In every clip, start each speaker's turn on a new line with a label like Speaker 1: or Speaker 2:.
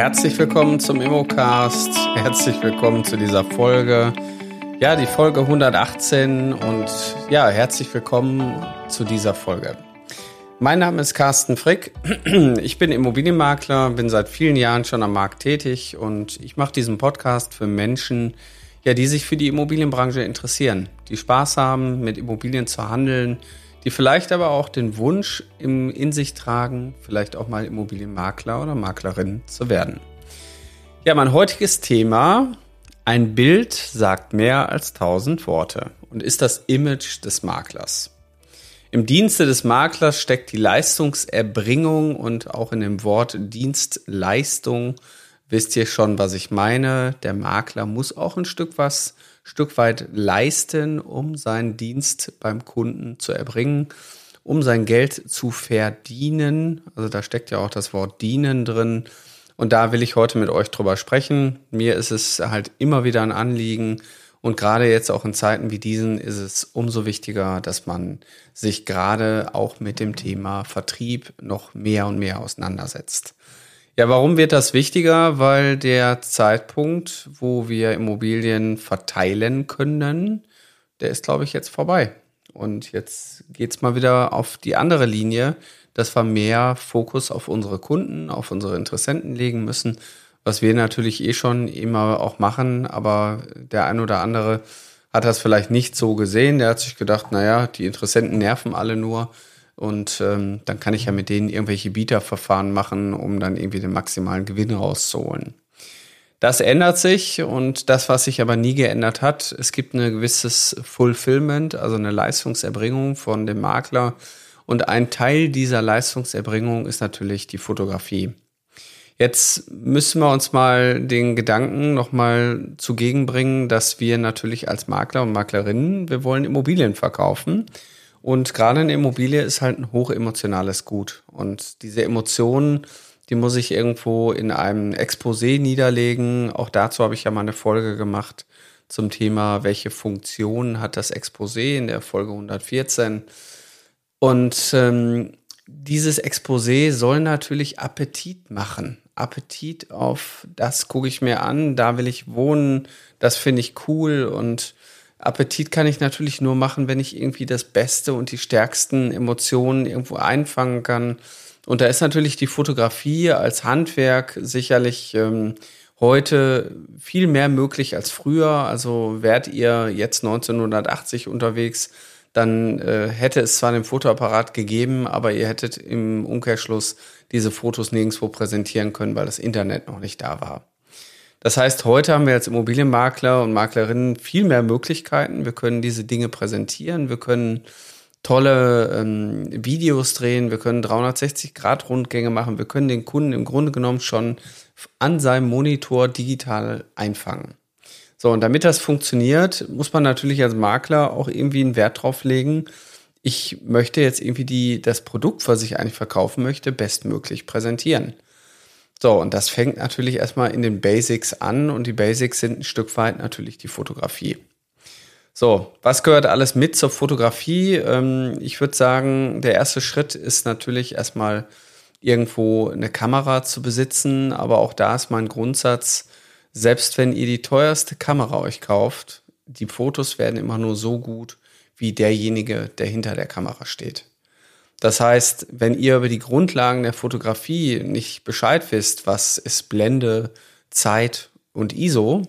Speaker 1: Herzlich willkommen zum Immocast. Herzlich willkommen zu dieser Folge. Ja, die Folge 118 und ja, herzlich willkommen zu dieser Folge. Mein Name ist Carsten Frick. Ich bin Immobilienmakler, bin seit vielen Jahren schon am Markt tätig und ich mache diesen Podcast für Menschen, ja, die sich für die Immobilienbranche interessieren, die Spaß haben, mit Immobilien zu handeln, die vielleicht aber auch den Wunsch im, in sich tragen, vielleicht auch mal Immobilienmakler oder Maklerin zu werden. Ja, mein heutiges Thema, ein Bild sagt mehr als tausend Worte und ist das Image des Maklers. Im Dienste des Maklers steckt die Leistungserbringung und auch in dem Wort Dienstleistung wisst ihr schon, was ich meine. Der Makler muss auch ein Stück was Stück weit leisten, um seinen Dienst beim Kunden zu erbringen, um sein Geld zu verdienen. Also da steckt ja auch das Wort dienen drin. Und da will ich heute mit euch drüber sprechen. Mir ist es halt immer wieder ein Anliegen. Und gerade jetzt auch in Zeiten wie diesen ist es umso wichtiger, dass man sich gerade auch mit dem Thema Vertrieb noch mehr und mehr auseinandersetzt. Ja, warum wird das wichtiger? Weil der Zeitpunkt, wo wir Immobilien verteilen können, der ist, glaube ich, jetzt vorbei. Und jetzt geht's mal wieder auf die andere Linie, dass wir mehr Fokus auf unsere Kunden, auf unsere Interessenten legen müssen, was wir natürlich eh schon immer auch machen, aber der ein oder andere hat das vielleicht nicht so gesehen. Der hat sich gedacht, naja, die Interessenten nerven alle nur und ähm, dann kann ich ja mit denen irgendwelche Bieterverfahren machen, um dann irgendwie den maximalen Gewinn rauszuholen. Das ändert sich und das, was sich aber nie geändert hat, es gibt ein gewisses Fulfillment, also eine Leistungserbringung von dem Makler. Und ein Teil dieser Leistungserbringung ist natürlich die Fotografie. Jetzt müssen wir uns mal den Gedanken nochmal zugegen bringen, dass wir natürlich als Makler und Maklerinnen, wir wollen Immobilien verkaufen. Und gerade eine Immobilie ist halt ein hochemotionales Gut. Und diese Emotionen, die muss ich irgendwo in einem Exposé niederlegen. Auch dazu habe ich ja mal eine Folge gemacht zum Thema, welche Funktion hat das Exposé in der Folge 114. Und ähm, dieses Exposé soll natürlich Appetit machen. Appetit auf das gucke ich mir an, da will ich wohnen, das finde ich cool und Appetit kann ich natürlich nur machen, wenn ich irgendwie das Beste und die stärksten Emotionen irgendwo einfangen kann. Und da ist natürlich die Fotografie als Handwerk sicherlich ähm, heute viel mehr möglich als früher. Also wärt ihr jetzt 1980 unterwegs, dann äh, hätte es zwar einen Fotoapparat gegeben, aber ihr hättet im Umkehrschluss diese Fotos nirgendwo präsentieren können, weil das Internet noch nicht da war. Das heißt, heute haben wir als Immobilienmakler und Maklerinnen viel mehr Möglichkeiten. Wir können diese Dinge präsentieren, wir können tolle ähm, Videos drehen, wir können 360-Grad-Rundgänge machen, wir können den Kunden im Grunde genommen schon an seinem Monitor digital einfangen. So, und damit das funktioniert, muss man natürlich als Makler auch irgendwie einen Wert drauf legen. Ich möchte jetzt irgendwie die, das Produkt, was ich eigentlich verkaufen möchte, bestmöglich präsentieren. So, und das fängt natürlich erstmal in den Basics an und die Basics sind ein Stück weit natürlich die Fotografie. So, was gehört alles mit zur Fotografie? Ähm, ich würde sagen, der erste Schritt ist natürlich erstmal irgendwo eine Kamera zu besitzen, aber auch da ist mein Grundsatz, selbst wenn ihr die teuerste Kamera euch kauft, die Fotos werden immer nur so gut wie derjenige, der hinter der Kamera steht. Das heißt, wenn ihr über die Grundlagen der Fotografie nicht Bescheid wisst, was ist Blende, Zeit und ISO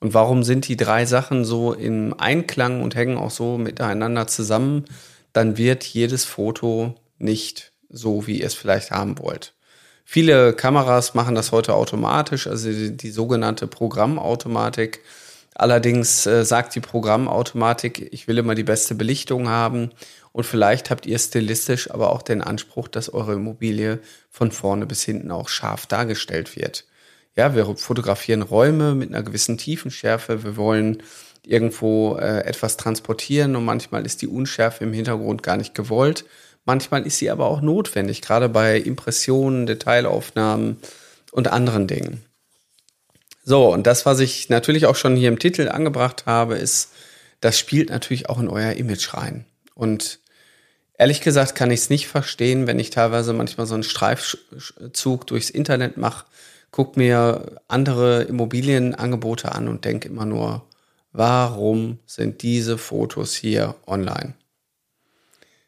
Speaker 1: und warum sind die drei Sachen so im Einklang und hängen auch so miteinander zusammen, dann wird jedes Foto nicht so, wie ihr es vielleicht haben wollt. Viele Kameras machen das heute automatisch, also die, die sogenannte Programmautomatik. Allerdings äh, sagt die Programmautomatik, ich will immer die beste Belichtung haben und vielleicht habt ihr stilistisch aber auch den Anspruch, dass eure Immobilie von vorne bis hinten auch scharf dargestellt wird. Ja, wir fotografieren Räume mit einer gewissen Tiefenschärfe. Wir wollen irgendwo äh, etwas transportieren und manchmal ist die Unschärfe im Hintergrund gar nicht gewollt. Manchmal ist sie aber auch notwendig, gerade bei Impressionen, Detailaufnahmen und anderen Dingen. So, und das, was ich natürlich auch schon hier im Titel angebracht habe, ist, das spielt natürlich auch in euer Image rein. Und Ehrlich gesagt kann ich es nicht verstehen, wenn ich teilweise manchmal so einen Streifzug durchs Internet mache, gucke mir andere Immobilienangebote an und denke immer nur, warum sind diese Fotos hier online?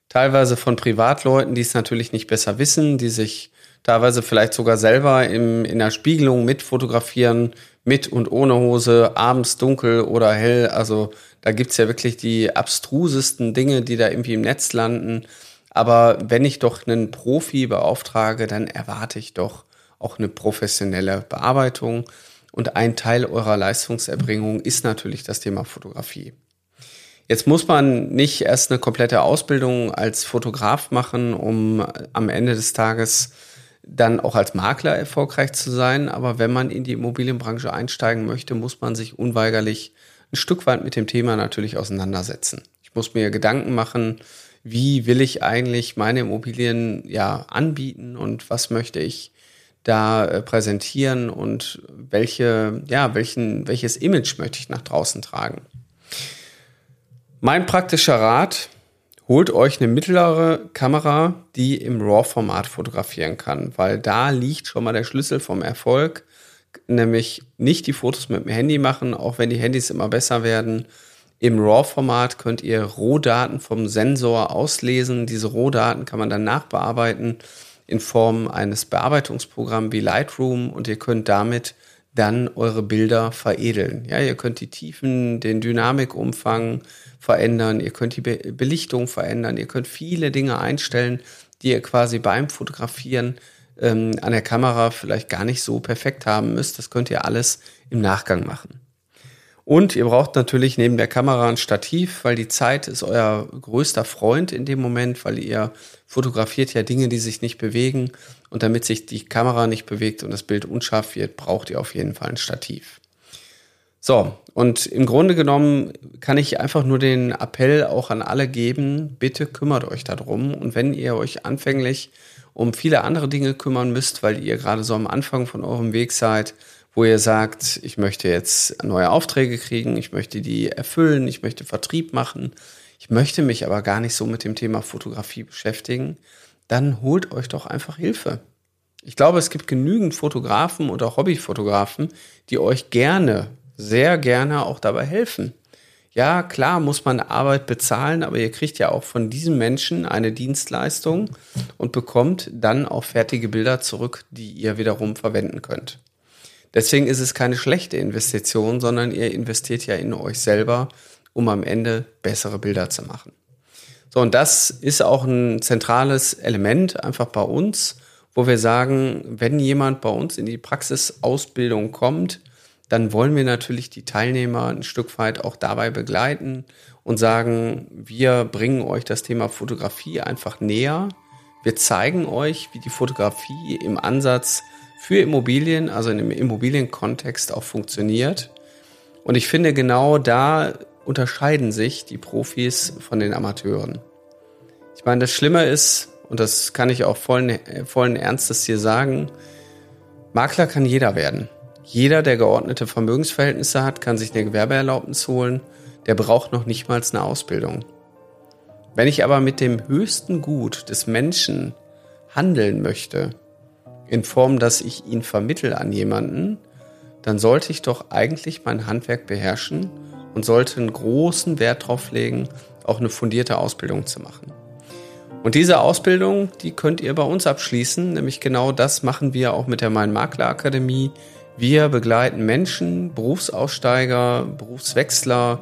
Speaker 1: Teilweise von Privatleuten, die es natürlich nicht besser wissen, die sich teilweise vielleicht sogar selber im, in der Spiegelung mit fotografieren, mit und ohne Hose, abends dunkel oder hell. Also da gibt's ja wirklich die abstrusesten Dinge, die da irgendwie im Netz landen. Aber wenn ich doch einen Profi beauftrage, dann erwarte ich doch auch eine professionelle Bearbeitung. Und ein Teil eurer Leistungserbringung ist natürlich das Thema Fotografie. Jetzt muss man nicht erst eine komplette Ausbildung als Fotograf machen, um am Ende des Tages dann auch als Makler erfolgreich zu sein. Aber wenn man in die Immobilienbranche einsteigen möchte, muss man sich unweigerlich ein Stück weit mit dem Thema natürlich auseinandersetzen. Ich muss mir Gedanken machen, wie will ich eigentlich meine Immobilien ja anbieten und was möchte ich da äh, präsentieren und welche, ja, welchen, welches Image möchte ich nach draußen tragen. Mein praktischer Rat, holt euch eine mittlere Kamera, die im RAW-Format fotografieren kann, weil da liegt schon mal der Schlüssel vom Erfolg, nämlich nicht die Fotos mit dem Handy machen, auch wenn die Handys immer besser werden. Im RAW-Format könnt ihr Rohdaten vom Sensor auslesen. Diese Rohdaten kann man dann nachbearbeiten in Form eines Bearbeitungsprogramms wie Lightroom und ihr könnt damit dann eure Bilder veredeln. Ja, ihr könnt die Tiefen, den Dynamikumfang verändern, ihr könnt die Be Belichtung verändern, ihr könnt viele Dinge einstellen, die ihr quasi beim Fotografieren ähm, an der Kamera vielleicht gar nicht so perfekt haben müsst. Das könnt ihr alles im Nachgang machen. Und ihr braucht natürlich neben der Kamera ein Stativ, weil die Zeit ist euer größter Freund in dem Moment, weil ihr fotografiert ja Dinge, die sich nicht bewegen. Und damit sich die Kamera nicht bewegt und das Bild unscharf wird, braucht ihr auf jeden Fall ein Stativ. So, und im Grunde genommen kann ich einfach nur den Appell auch an alle geben, bitte kümmert euch darum. Und wenn ihr euch anfänglich um viele andere Dinge kümmern müsst, weil ihr gerade so am Anfang von eurem Weg seid, wo ihr sagt, ich möchte jetzt neue Aufträge kriegen, ich möchte die erfüllen, ich möchte Vertrieb machen, ich möchte mich aber gar nicht so mit dem Thema Fotografie beschäftigen, dann holt euch doch einfach Hilfe. Ich glaube, es gibt genügend Fotografen oder Hobbyfotografen, die euch gerne, sehr gerne auch dabei helfen. Ja, klar muss man Arbeit bezahlen, aber ihr kriegt ja auch von diesen Menschen eine Dienstleistung und bekommt dann auch fertige Bilder zurück, die ihr wiederum verwenden könnt. Deswegen ist es keine schlechte Investition, sondern ihr investiert ja in euch selber, um am Ende bessere Bilder zu machen. So, und das ist auch ein zentrales Element einfach bei uns, wo wir sagen, wenn jemand bei uns in die Praxisausbildung kommt, dann wollen wir natürlich die Teilnehmer ein Stück weit auch dabei begleiten und sagen, wir bringen euch das Thema Fotografie einfach näher. Wir zeigen euch, wie die Fotografie im Ansatz für Immobilien, also in einem Immobilienkontext auch funktioniert. Und ich finde, genau da unterscheiden sich die Profis von den Amateuren. Ich meine, das Schlimme ist, und das kann ich auch vollen, vollen Ernstes hier sagen, Makler kann jeder werden. Jeder, der geordnete Vermögensverhältnisse hat, kann sich eine Gewerbeerlaubnis holen. Der braucht noch nicht mal eine Ausbildung. Wenn ich aber mit dem höchsten Gut des Menschen handeln möchte, in Form, dass ich ihn vermittel an jemanden, dann sollte ich doch eigentlich mein Handwerk beherrschen und sollte einen großen Wert darauf legen, auch eine fundierte Ausbildung zu machen. Und diese Ausbildung, die könnt ihr bei uns abschließen, nämlich genau das machen wir auch mit der Mein Makler Akademie. Wir begleiten Menschen, Berufsaussteiger, Berufswechsler,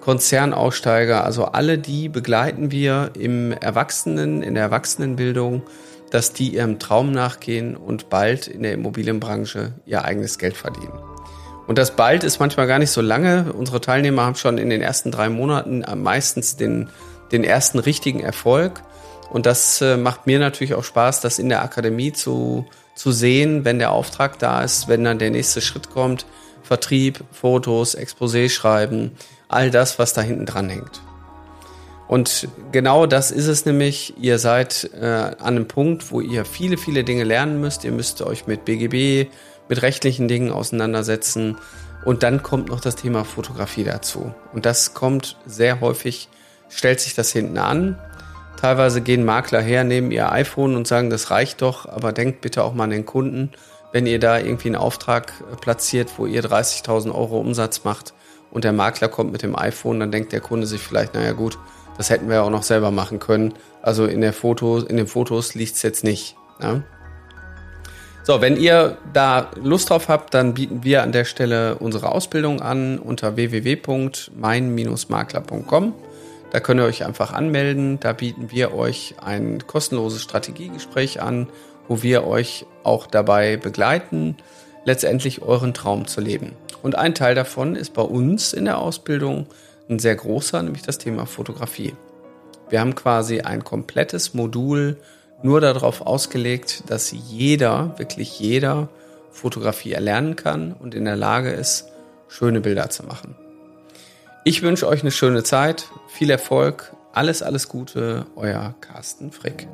Speaker 1: Konzernaussteiger, also alle die begleiten wir im Erwachsenen, in der Erwachsenenbildung dass die ihrem Traum nachgehen und bald in der Immobilienbranche ihr eigenes Geld verdienen. Und das bald ist manchmal gar nicht so lange. Unsere Teilnehmer haben schon in den ersten drei Monaten meistens den, den ersten richtigen Erfolg. Und das äh, macht mir natürlich auch Spaß, das in der Akademie zu, zu sehen, wenn der Auftrag da ist, wenn dann der nächste Schritt kommt. Vertrieb, Fotos, Exposé schreiben, all das, was da hinten dran hängt. Und genau das ist es nämlich. Ihr seid äh, an einem Punkt, wo ihr viele, viele Dinge lernen müsst. Ihr müsst euch mit BGB, mit rechtlichen Dingen auseinandersetzen. Und dann kommt noch das Thema Fotografie dazu. Und das kommt sehr häufig, stellt sich das hinten an. Teilweise gehen Makler her, nehmen ihr iPhone und sagen, das reicht doch, aber denkt bitte auch mal an den Kunden. wenn ihr da irgendwie einen Auftrag platziert, wo ihr 30.000 Euro Umsatz macht und der Makler kommt mit dem iPhone, dann denkt der Kunde sich vielleicht, naja gut, das hätten wir ja auch noch selber machen können. Also in, der Foto, in den Fotos liegt es jetzt nicht. Ja? So, wenn ihr da Lust drauf habt, dann bieten wir an der Stelle unsere Ausbildung an unter www.mein-makler.com. Da könnt ihr euch einfach anmelden. Da bieten wir euch ein kostenloses Strategiegespräch an, wo wir euch auch dabei begleiten, letztendlich euren Traum zu leben. Und ein Teil davon ist bei uns in der Ausbildung ein sehr großer, nämlich das Thema Fotografie. Wir haben quasi ein komplettes Modul nur darauf ausgelegt, dass jeder, wirklich jeder, Fotografie erlernen kann und in der Lage ist, schöne Bilder zu machen. Ich wünsche euch eine schöne Zeit, viel Erfolg, alles, alles Gute, euer Carsten Frick.